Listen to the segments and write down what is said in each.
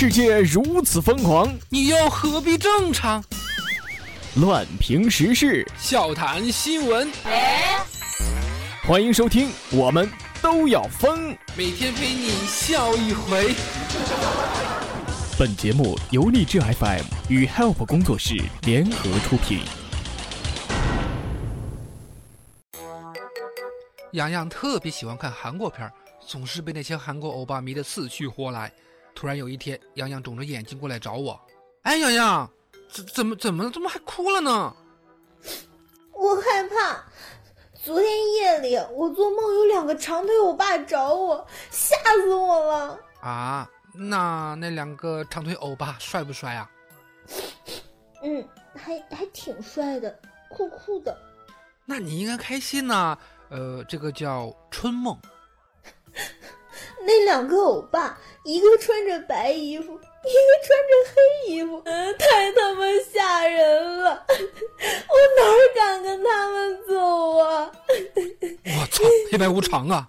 世界如此疯狂，你又何必正常？乱评时事，笑谈新闻，欢迎收听，我们都要疯。每天陪你笑一回。本节目由励志 FM 与 Help 工作室联合出品。洋洋特别喜欢看韩国片儿，总是被那些韩国欧巴迷得死去活来。突然有一天，洋洋肿着眼睛过来找我。哎，洋洋，怎怎么怎么了？怎么还哭了呢？我害怕。昨天夜里我做梦有两个长腿欧巴找我，吓死我了。啊，那那两个长腿欧巴帅不帅啊？嗯，还还挺帅的，酷酷的。那你应该开心呐。呃，这个叫春梦。那两个欧巴，一个穿着白衣服，一个穿着黑衣服，嗯，太他妈吓人了！我哪敢跟他们走啊！我操，黑白无常啊！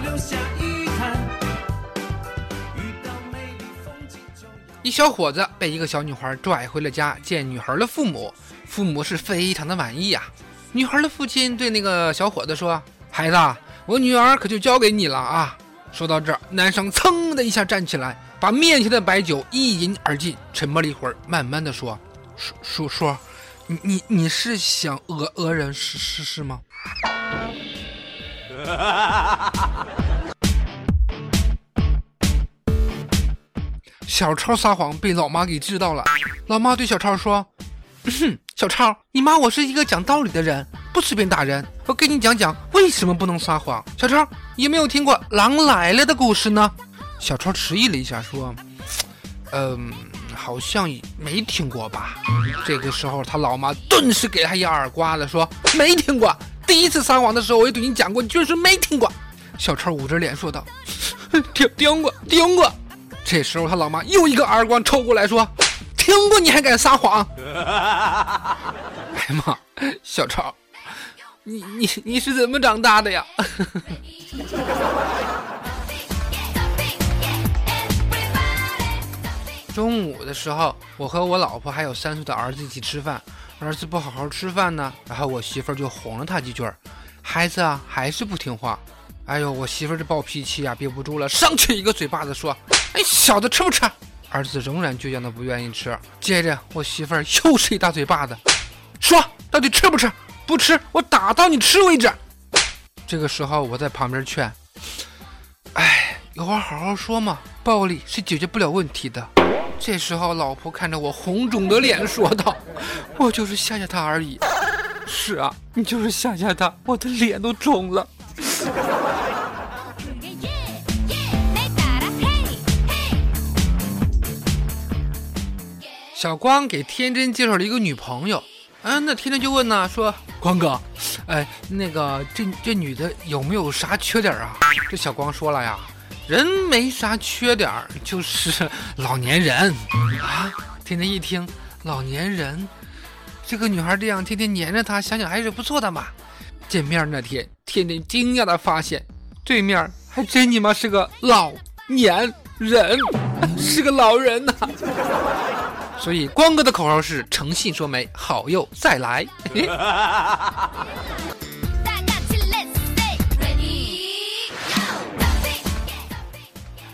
的？一小伙子被一个小女孩拽回了家见女孩的父母，父母是非常的满意呀。女孩的父亲对那个小伙子说：“孩子，我女儿可就交给你了啊！”说到这儿，男生噌的一下站起来，把面前的白酒一饮而尽，沉默了一会儿，慢慢的说：“叔叔叔，你你你是想讹讹人是是是吗？” 小超撒谎被老妈给知道了，老妈对小超说：“哼，小超，你妈我是一个讲道理的人，不随便打人。我给你讲讲为什么不能撒谎。小超有没有听过狼来了的故事呢？”小超迟疑了一下，说：“嗯，好像没听过吧。”这个时候，他老妈顿时给他一耳刮子，说：“没听过。第一次撒谎的时候，我也对你讲过，你居然说没听过。”小超捂着脸说道：“听听过，听过。”这时候，他老妈又一个耳光抽过来，说：“听过你还敢撒谎？” 哎呀妈，小超，你你你是怎么长大的呀？中午的时候，我和我老婆还有三岁的儿子一起吃饭，儿子不好好吃饭呢，然后我媳妇儿就哄了他几句，孩子啊还是不听话。哎呦，我媳妇儿这暴脾气呀，憋不住了，上去一个嘴巴子说。哎，小子吃不吃？儿子仍然倔强的不愿意吃。接着我媳妇儿又是一大嘴巴子，说到底吃不吃？不吃，我打到你吃为止。这个时候我在旁边劝，哎，有话好好说嘛，暴力是解决不了问题的。这时候老婆看着我红肿的脸说道：“我就是吓吓他而已。”是啊，你就是吓吓他，我的脸都肿了。小光给天真介绍了一个女朋友，嗯，那天真就问呢，说光哥，哎，那个这这女的有没有啥缺点啊？这小光说了呀，人没啥缺点，就是老年人啊。天天一听老年人，这个女孩这样天天黏着他，想想还是不错的嘛。见面那天，天天惊讶的发现，对面还真你妈是个老年人，是个老人呐。所以光哥的口号是诚信说媒，好友再来。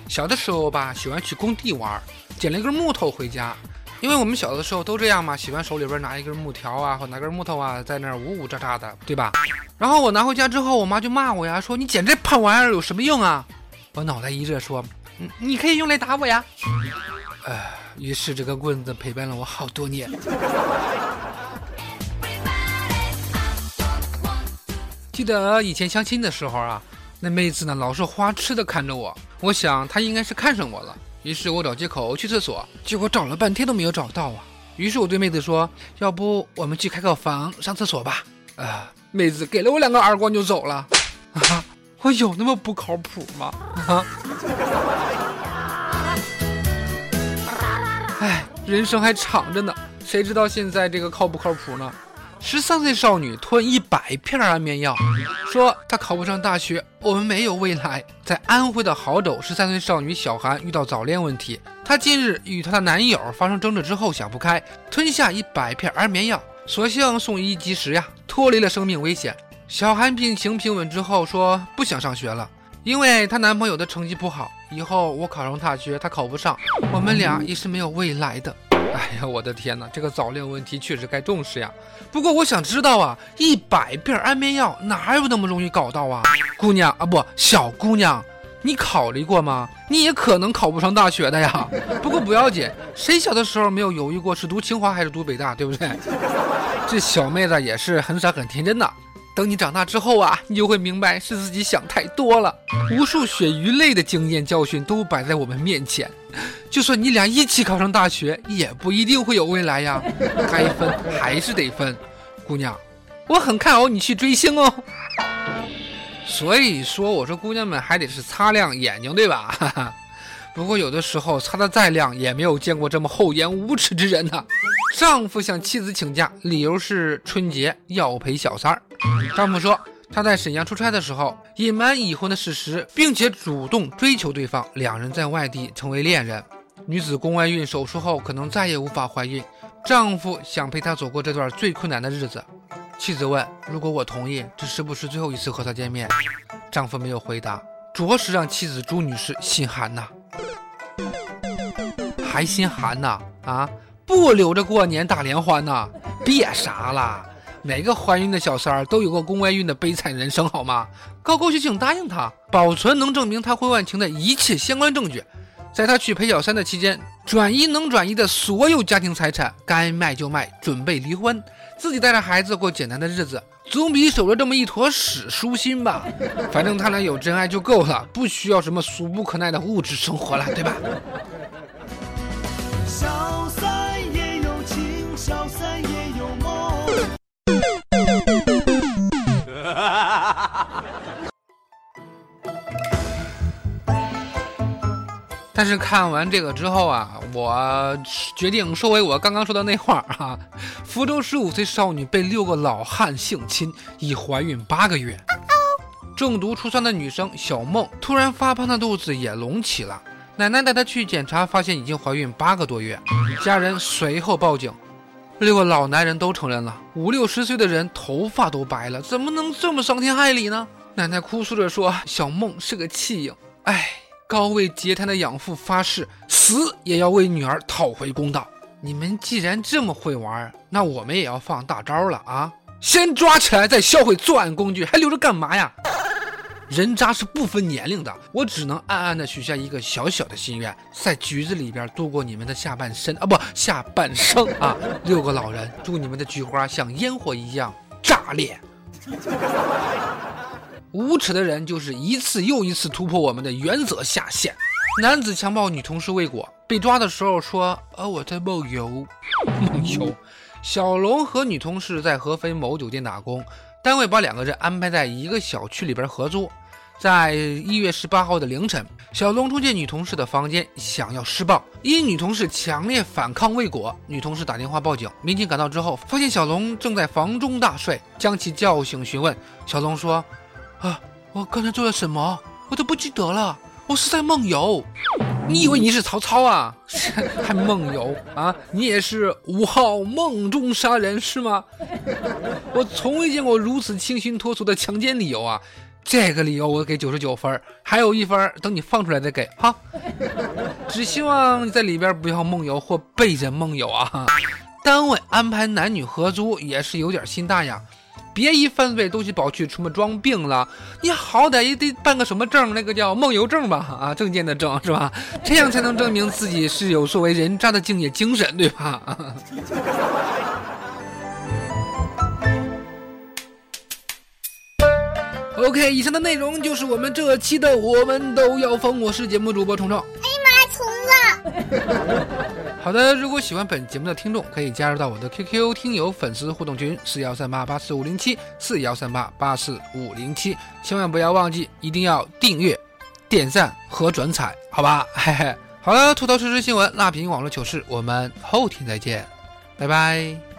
小的时候吧，喜欢去工地玩，捡了一根木头回家，因为我们小的时候都这样嘛，喜欢手里边拿一根木条啊，或拿根木头啊，在那儿呜呜喳喳的，对吧？然后我拿回家之后，我妈就骂我呀，说你捡这破玩意儿有什么用啊？我脑袋一热，说，嗯，你可以用来打我呀。哎。于是这个棍子陪伴了我好多年。记得以前相亲的时候啊，那妹子呢老是花痴的看着我，我想她应该是看上我了。于是我找借口去厕所，结果找了半天都没有找到啊。于是我对妹子说：“要不我们去开个房上厕所吧？”啊，妹子给了我两个耳光就走了。啊，我有那么不靠谱吗？啊！哎，人生还长着呢，谁知道现在这个靠不靠谱呢？十三岁少女吞一百片安眠药，说她考不上大学，我们没有未来。在安徽的亳州，十三岁少女小韩遇到早恋问题，她近日与她的男友发生争执之后想不开，吞下一百片安眠药，所幸送医及时呀，脱离了生命危险。小韩病情平稳之后说不想上学了，因为她男朋友的成绩不好，以后我考上大学，她考不上，我们俩也是没有未来的。哎呀，我的天哪，这个早恋问题确实该重视呀。不过我想知道啊，一百片安眠药哪有那么容易搞到啊？姑娘啊，不，小姑娘，你考虑过吗？你也可能考不上大学的呀。不过不要紧，谁小的时候没有犹豫过是读清华还是读北大，对不对？这小妹子也是很傻很天真的。等你长大之后啊，你就会明白是自己想太多了。无数血鱼泪的经验教训都摆在我们面前，就算你俩一起考上大学，也不一定会有未来呀。该分还是得分，姑娘，我很看好你去追星哦。所以说，我说姑娘们还得是擦亮眼睛，对吧？哈哈。不过有的时候擦得再亮，也没有见过这么厚颜无耻之人呢。丈夫向妻子请假，理由是春节要陪小三儿。丈夫说他在沈阳出差的时候隐瞒已婚的事实，并且主动追求对方，两人在外地成为恋人。女子宫外孕手术后可能再也无法怀孕，丈夫想陪她走过这段最困难的日子。妻子问：“如果我同意，这是不是最后一次和他见面？”丈夫没有回答，着实让妻子朱女士心寒呐。还心寒呐？啊？不留着过年打联欢呐？别啥了，每个怀孕的小三儿都有过宫外孕的悲惨人生，好吗？高高兴兴答应他，保存能证明他婚外情的一切相关证据，在他去陪小三的期间，转移能转移的所有家庭财产，该卖就卖，准备离婚，自己带着孩子过简单的日子，总比守着这么一坨屎舒心吧？反正他俩有真爱就够了，不需要什么俗不可耐的物质生活了，对吧？但是看完这个之后啊，我决定收回我刚刚说的那话啊。福州十五岁少女被六个老汉性侵，已怀孕八个月。中毒初三的女生小梦突然发胖的肚子也隆起了，奶奶带她去检查，发现已经怀孕八个多月。家人随后报警，六个老男人都承认了。五六十岁的人头发都白了，怎么能这么伤天害理呢？奶奶哭诉着说：“小梦是个弃婴，哎。”高位截瘫的养父发誓，死也要为女儿讨回公道。你们既然这么会玩，那我们也要放大招了啊！先抓起来，再销毁作案工具，还留着干嘛呀？人渣是不分年龄的，我只能暗暗的许下一个小小的心愿，在局子里边度过你们的下半生啊，不，下半生啊！六个老人，祝你们的菊花像烟火一样炸裂。无耻的人就是一次又一次突破我们的原则下限。男子强暴女同事未果，被抓的时候说：“呃，我在梦游。”梦游。小龙和女同事在合肥某酒店打工，单位把两个人安排在一个小区里边合租。在一月十八号的凌晨，小龙冲进女同事的房间，想要施暴，因女同事强烈反抗未果，女同事打电话报警。民警赶到之后，发现小龙正在房中大睡，将其叫醒询问。小龙说。啊！我刚才做了什么？我都不记得了。我是在梦游。你以为你是曹操啊？还梦游啊？你也是五号梦中杀人是吗？我从未见过如此清新脱俗的强奸理由啊！这个理由我给九十九分，还有一分等你放出来再给哈。只希望你在里边不要梦游或背着梦游啊！单位安排男女合租也是有点心大呀。别一犯罪都去跑去什么装病了，你好歹也得办个什么证，那个叫梦游证吧，啊，证件的证是吧？这样才能证明自己是有作为人渣的敬业精神，对吧？OK，以上的内容就是我们这期的我们都要疯，我是节目主播虫虫。哎呀妈，虫子。好的，如果喜欢本节目的听众，可以加入到我的 QQ 听友粉丝互动群四幺三八八四五零七四幺三八八四五零七，千万不要忘记，一定要订阅、点赞和转采，好吧？嘿嘿。好了，吐槽实时新闻，辣评网络糗事，我们后天再见，拜拜。